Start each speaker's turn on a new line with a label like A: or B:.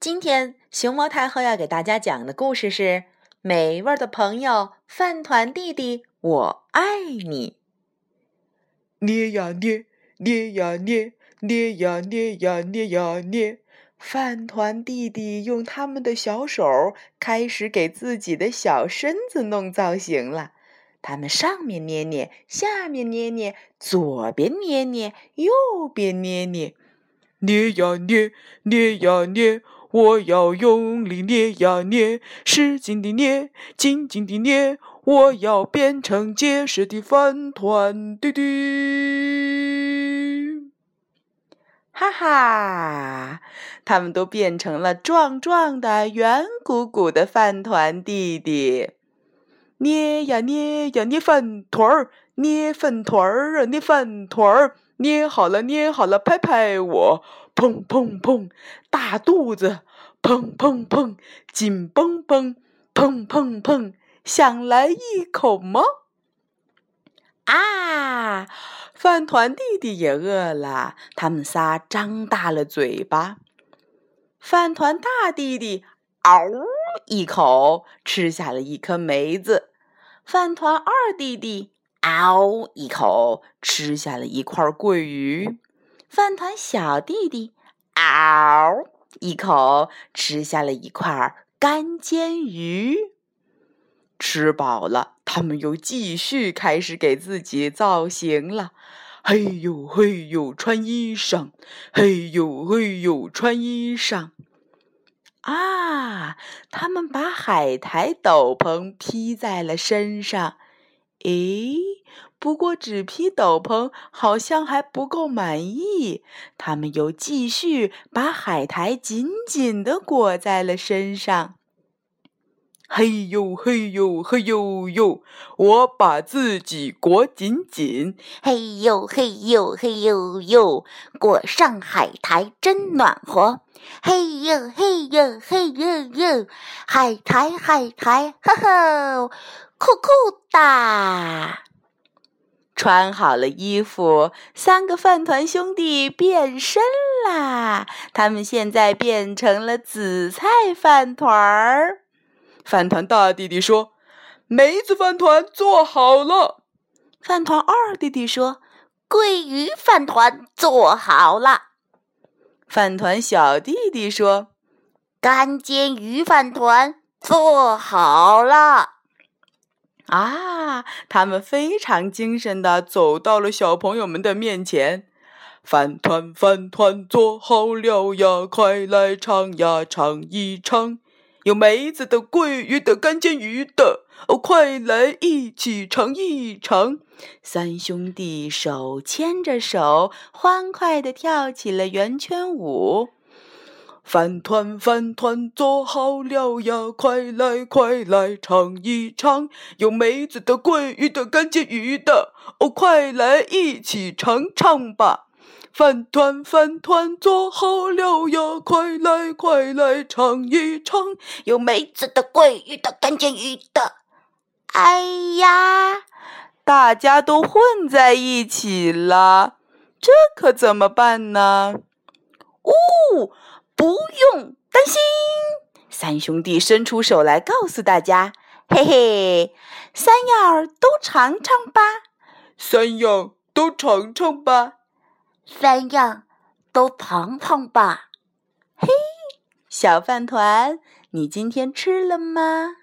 A: 今天熊猫太后要给大家讲的故事是《美味的朋友饭团弟弟，我爱你》。
B: 捏呀捏，捏呀捏，捏呀捏呀捏呀捏，饭团弟弟用他们的小手开始给自己的小身子弄造型了。他们上面捏捏，下面捏捏，左边捏捏，右边捏捏，捏呀捏，捏呀捏。我要用力捏呀捏，使劲的捏，紧紧的捏。我要变成结实的饭团，嘟嘟！哈哈，他们都变成了壮壮的、圆鼓鼓的饭团弟弟。捏呀捏呀捏饭团儿，捏饭团儿啊捏饭团儿，捏好了捏好了，拍拍我。砰砰砰，大肚子！砰砰砰，紧绷绷！砰砰砰，想来一口吗？啊！饭团弟弟也饿了，他们仨张大了嘴巴。饭团大弟弟嗷一口吃下了一颗梅子，饭团二弟弟嗷一口吃下了一块桂鱼。饭团小弟弟，嗷一口吃下了一块干煎鱼。吃饱了，他们又继续开始给自己造型了。嘿呦嘿呦，穿衣裳！嘿呦嘿呦，穿衣裳！啊，他们把海苔斗篷披在了身上。诶。不过，纸皮斗篷好像还不够满意，他们又继续把海苔紧紧地裹在了身上。嘿呦嘿呦嘿呦呦，我把自己裹紧紧。
C: 嘿呦嘿呦嘿呦呦，裹上海苔真暖和。嘿呦嘿呦嘿呦呦，海苔海苔，呵呵，酷酷哒！
A: 穿好了衣服，三个饭团兄弟变身啦！他们现在变成了紫菜饭团儿。
B: 饭团大弟弟说：“梅子饭团做好了。”
A: 饭团二弟弟说：“
C: 桂鱼饭团做好了。”
A: 饭团小弟弟说：“
C: 干煎鱼饭团做好了。”
A: 啊！他们非常精神的走到了小朋友们的面前。饭团，饭团做好了呀，快来尝呀，尝一尝。有梅子的、桂鱼的、干煎鱼的，哦，快来一起尝一尝。三兄弟手牵着手，欢快地跳起了圆圈舞。饭团饭团做好了呀，快来快来尝一尝，有梅子的、桂鱼的、干煎鱼的，哦，快来一起尝尝吧！饭团饭团做好了呀，快来快来尝一尝，
C: 有梅子的、桂鱼的、干煎鱼的。哎呀，
A: 大家都混在一起了，这可怎么办呢？
C: 呜！不用担心，
A: 三兄弟伸出手来告诉大家：“
C: 嘿嘿，三样都尝尝吧，
B: 三样都尝尝吧，
C: 三样都尝尝吧。”
A: 嘿，小饭团，你今天吃了吗？